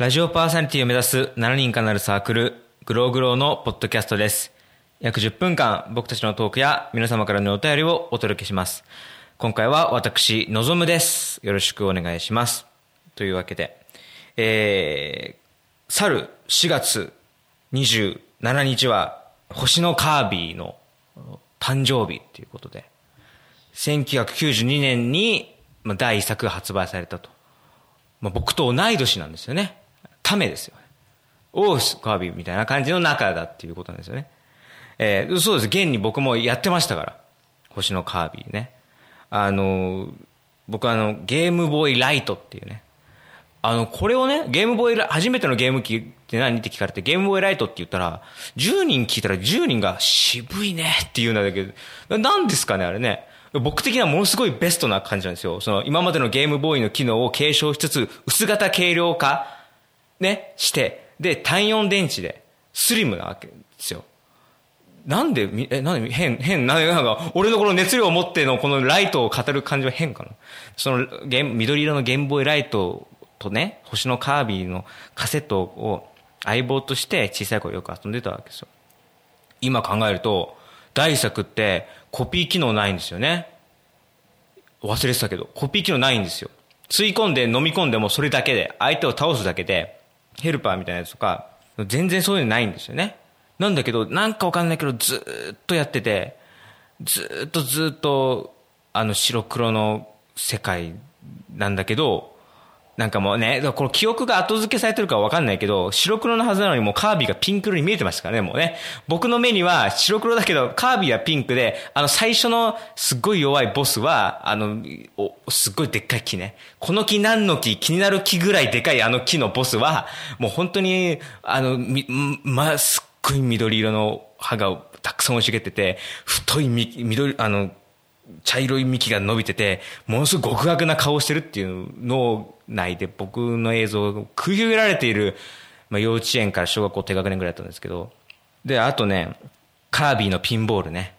ラジオパーソナリティを目指す7人かなるサークル、グローグローのポッドキャストです。約10分間、僕たちのトークや皆様からのお便りをお届けします。今回は私、のぞむです。よろしくお願いします。というわけで、えー、去る4月27日は、星のカービィの誕生日ということで、1992年に第1作が発売されたと。まあ、僕と同い年なんですよね。ためですよ。オースカービィみたいな感じの仲だっていうことなんですよね。えー、そうです。現に僕もやってましたから。星のカービィね。あの、僕あの、ゲームボーイライトっていうね。あの、これをね、ゲームボーイラ、初めてのゲーム機って何って聞かれて、ゲームボーイライトって言ったら、10人聞いたら10人が渋いねって言うんだけど、何ですかね、あれね。僕的にはものすごいベストな感じなんですよ。その、今までのゲームボーイの機能を継承しつつ、薄型軽量化ね、して、で、単4電池で、スリムなわけですよ。なんで、え、なんで、変、変、なんか、俺のこの熱量を持ってのこのライトを語る感じは変かな？その、ゲ緑色のゲームボーイライトとね、星のカービィのカセットを相棒として小さい頃よく遊んでたわけですよ。今考えると、大作ってコピー機能ないんですよね。忘れてたけど、コピー機能ないんですよ。吸い込んで飲み込んでもそれだけで、相手を倒すだけで、ヘルパーみたいなやつとか、全然そういうのないんですよね。なんだけど、なんかわかんないけど、ずっとやってて、ずっとずっと、あの白黒の世界なんだけど、なんかもうね、この記憶が後付けされてるかわかんないけど、白黒のはずなのにもうカービィがピンク色に見えてましたからね、もうね。僕の目には白黒だけど、カービィはピンクで、あの最初のすっごい弱いボスは、あの、お、すっごいでっかい木ね。この木何の木？気になる木ぐらいでかいあの木のボスは、もう本当に、あの、み、ま、すっごい緑色の歯がたくさん生い茂ってて、太い緑、あの、茶色い幹が伸びてて、ものすごい極悪な顔してるっていうの内で僕の映像を繰り広げられている、まあ、幼稚園から小学校低学年ぐらいだったんですけど、で、あとね、カービィのピンボールね。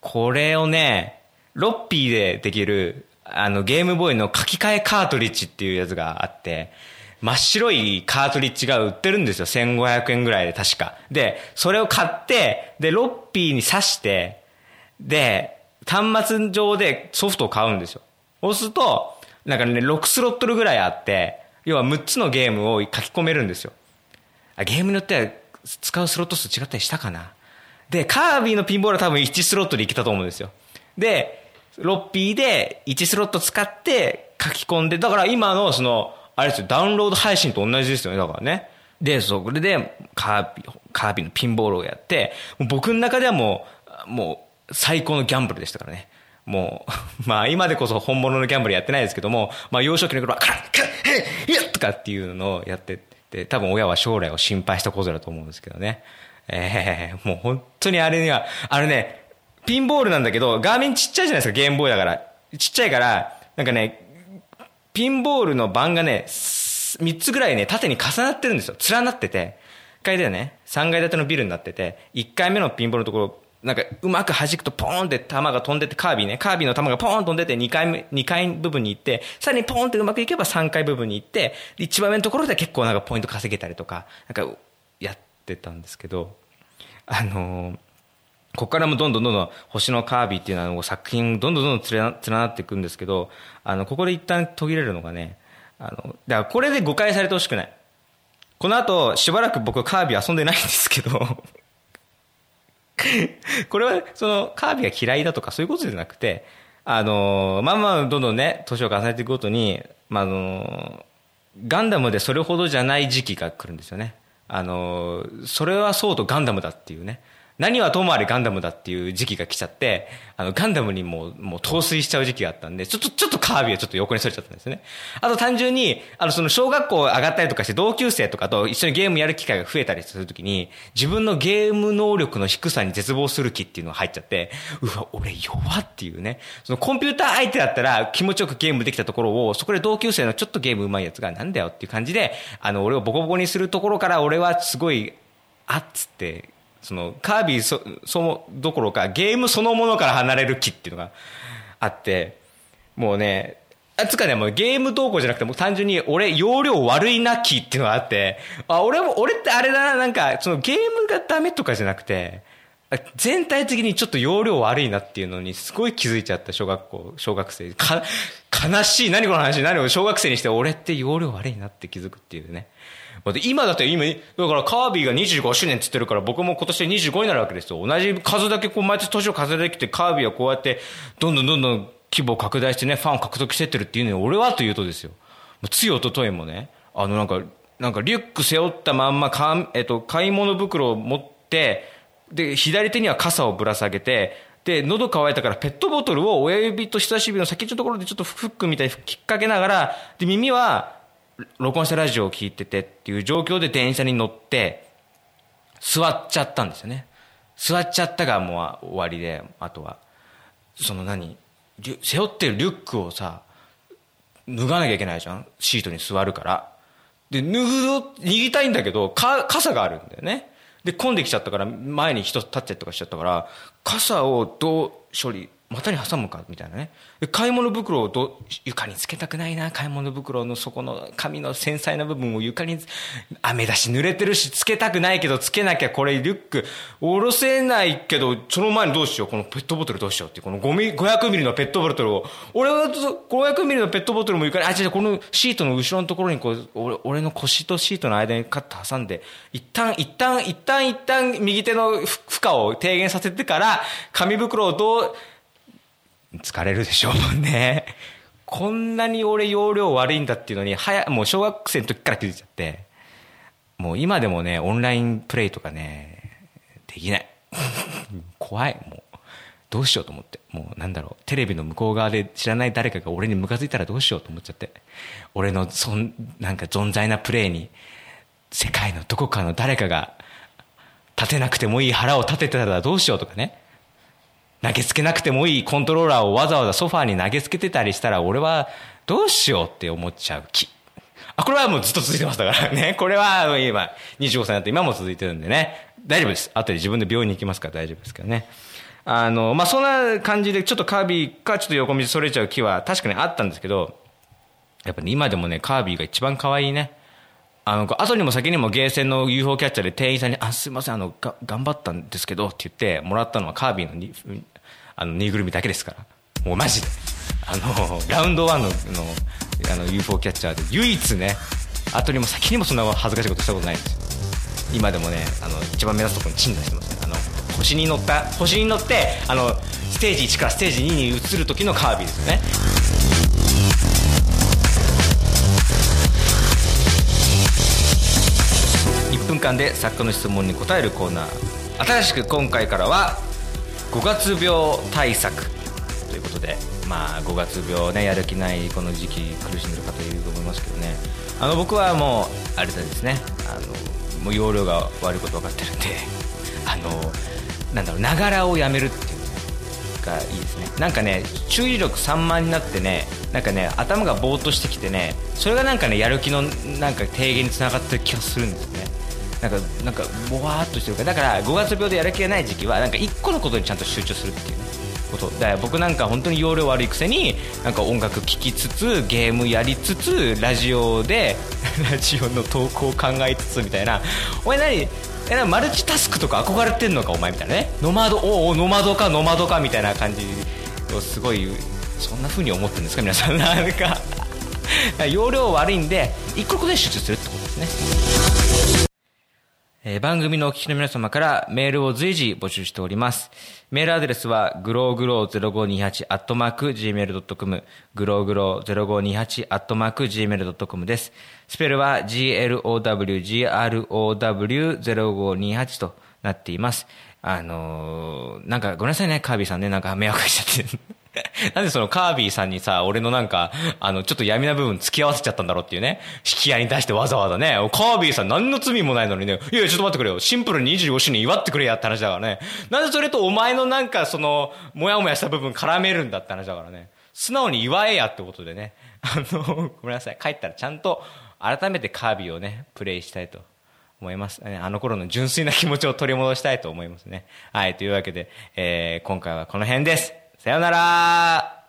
これをね、ロッピーでできる、あの、ゲームボーイの書き換えカートリッジっていうやつがあって、真っ白いカートリッジが売ってるんですよ。1500円ぐらいで確か。で、それを買って、で、ロッピーに挿して、で、端末上でソフトを買うんですよ。そうすると、なんかね、6スロットルぐらいあって、要は6つのゲームを書き込めるんですよ。ゲームによっては使うスロット数違ったりしたかな。で、カービィのピンボールは多分1スロットでいけたと思うんですよ。で、ロッピーで1スロット使って書き込んで、だから今のその、あれですよ、ダウンロード配信と同じですよね、だからね。で、それで、カービィ、カービィのピンボールをやって、僕の中ではもう、もう、最高のギャンブルでしたからね。もう、まあ今でこそ本物のギャンブルやってないですけども、まあ幼少期の頃は、カラッカッヘイとかっていうのをやってて、多分親は将来を心配したことだと思うんですけどね。ええー、もう本当にあれには、あれね、ピンボールなんだけど、画面ちっちゃいじゃないですか、ゲームボーイだから。ちっちゃいから、なんかね、ピンボールの盤がね、3つぐらいね、縦に重なってるんですよ。連なってて。1階ではね、3階建てのビルになってて、1階目のピンボールのところ、なんかうまく弾くとポーンって球が飛んでてカービィね、カービィの球がポーン飛んでて2階目、2階部分に行って、さらにポーンってうまくいけば3階部分に行って、一番上のところで結構なんかポイント稼げたりとか、なんかやってたんですけど、あのー、ここからもどんどんどんどん星のカービィっていうのは作品どんどんどんどん連なっていくんですけど、あの、ここで一旦途切れるのがね、あの、だからこれで誤解されてほしくない。この後、しばらく僕カービィ遊んでないんですけど これは、その、カービィが嫌いだとかそういうことじゃなくて、あの、まあまあ、どんどんね、年を重ねていくごとに、まあ、あの、ガンダムでそれほどじゃない時期が来るんですよね。あの、それはそうとガンダムだっていうね。何はともあれガンダムだっていう時期が来ちゃって、あの、ガンダムにもう、もう陶酔しちゃう時期があったんで、ちょっと、ちょっとカービィはちょっと横にそれちゃったんですね。あと単純に、あの、その小学校上がったりとかして同級生とかと一緒にゲームやる機会が増えたりするときに、自分のゲーム能力の低さに絶望する気っていうのが入っちゃって、うわ、俺弱っていうね。そのコンピューター相手だったら気持ちよくゲームできたところを、そこで同級生のちょっとゲーム上手いやつがなんだよっていう感じで、あの、俺をボコボコにするところから俺はすごい、あっつって、そのカービィそそどころかゲームそのものから離れる気っていうのがあってもうねあつかね、もうゲーム動向じゃなくて、もう単純に俺、容量悪いなきっていうのがあって、あ、俺も、俺ってあれだな、なんか、そのゲームがダメとかじゃなくて、全体的にちょっと容量悪いなっていうのにすごい気づいちゃった小学校、小学生。か、悲しい。何この話？何を小学生にして俺って容量悪いなって気づくっていうね。今だって今、だからカービィが25周年って言ってるから僕も今年で25になるわけですよ。同じ数だけこう毎年年を数えてきてカービィはこうやってどんどんどんどん規模を拡大してね、ファンを獲得してってるっていうのに俺はというとですよ。ついおとといもね、あのなんか、なんかリュック背負ったまんまかえっと、買い物袋を持って、で、左手には傘をぶら下げて、で、喉乾いたからペットボトルを親指と人差し指の先っちょのところでちょっとフックみたいに引っ掛けながら、で、耳は録音したラジオを聞いててっていう状況で電車に乗って、座っちゃったんですよね。座っちゃったがもう終わりで、あとは、その何、背負ってるリュックをさ、脱がなきゃいけないじゃんシートに座るから。で、脱ぐ、脱ぎたいんだけど、か、傘があるんだよね。で、混んできちゃったから、前に人立っちゃとかしちゃったから、傘をどう処理、股に挟むか？みたいなね。買い物袋をど床につけたくないな。買い物袋の底の紙の繊細な部分を床に雨だし濡れてるしつけたくないけどつけなきゃこれリュック。下ろせないけどその前にどうしよう？このペットボトルどうしようってこの500ミリのペットボトルを。俺は500ミリのペットボトルも床にあ違うこのシートの後ろのところにこう俺俺の腰とシートの間にカッと挟んで一旦一旦一旦一旦右手の負荷を低減させてから紙袋をどう疲れるでしょうね。こんなに俺容量悪いんだっていうのに、早、もう小学生の時から気づいちゃって、もう今でもね、オンラインプレイとかね、できない。怖い、もう。どうしようと思って。もうなんだろう、テレビの向こう側で知らない誰かが俺にムカついたらどうしようと思っちゃって。俺のそん、なんか存在なプレイに、世界のどこかの誰かが、立てなくてもいい腹を立ててたらどうしようとかね。投げつけなくてもいいコントローラーをわざわざソファーに投げつけてたりしたら俺はどうしようって思っちゃう気。あ、これはもうずっと続いてましたからね。これは今25歳になって今も続いてるんでね。大丈夫です。後で自分で病院に行きますから大丈夫ですけどね。あの、まあ、そんな感じでちょっとカービィかちょっと横道それちゃう気は確かにあったんですけど、やっぱね、今でもね、カービィが一番可愛いね。あの、後にも先にもゲーセンの UFO キャッチャーで店員さんに、あ、すいません、あの、が、頑張ったんですけどって言ってもらったのはカービィのあの、ぬいぐるみだけですから。もうマジで。あの、ラウンドワンの、の、あの、UFO キャッチャーで唯一ね、後にも先にもそんな恥ずかしいことしたことないんですよ。今でもね、あの、一番目指すところに鎮座してますね。あの、星に乗った、星に乗って、あの、ステージ1からステージ2に移る時のカービィですよね。1分間で作家の質問に答えるコーナー新しく今回からは5月病対策ということで、まあ、5月病ねやる気ないこの時期苦しんでる方いると思いますけどね。あの僕はもうあれですね。あのもう容量が悪いこと分かってるんで あのなんだろうながらをやめるっていうのがいいですね。なんかね注意力散漫になってねなんかね頭がぼーっとしてきてねそれがなんかねやる気のなんか低減につながってる気がするんですよね。なんかなんかぼわーっとしてるからだから5月病でやる気がない時期はなんか1個のことにちゃんと集中するっていう、ね、こと。だから僕なんか本当に容量悪いくせになんか音楽聴きつつゲームやりつつラジオで ラジオの投稿を考えつつみたいな。お前何えマルチタスクとか憧れてんのかお前みたいなね。ノマドおおノマドかノマドかみたいな感じをすごいそんな風に思ってるんですか皆さん。なんか容量悪いんで一個のこで集中するってことですね。番組のお聞きの皆様からメールを随時募集しております。メールアドレスは、グローグロー0528アットマーク gmail.com、グローグロー0528アットマーク gmail.com です。スペルは glowgrow0528 となっています。あのー、なんかごめんなさいね、カービィさんね、なんか迷惑しちゃって。なんでそのカービィさんにさ、俺のなんか、あの、ちょっと闇な部分付き合わせちゃったんだろうっていうね。引き合いに出してわざわざね、カービィさん何の罪もないのにね、いや、ちょっと待ってくれよ。シンプルに25周年祝ってくれやって話だからね。なんでそれとお前のなんかその、もやもやした部分絡めるんだって話だからね。素直に祝えやってことでね。あの、ごめんなさい。帰ったらちゃんと、改めてカービィをね、プレイしたいと思います。あの頃の純粋な気持ちを取り戻したいと思いますね。はい、というわけで、えー、今回はこの辺です。さよなら。